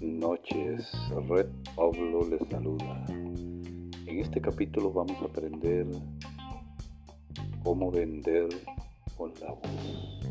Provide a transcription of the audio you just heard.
noches. Red Pablo les saluda. En este capítulo vamos a aprender cómo vender con la voz.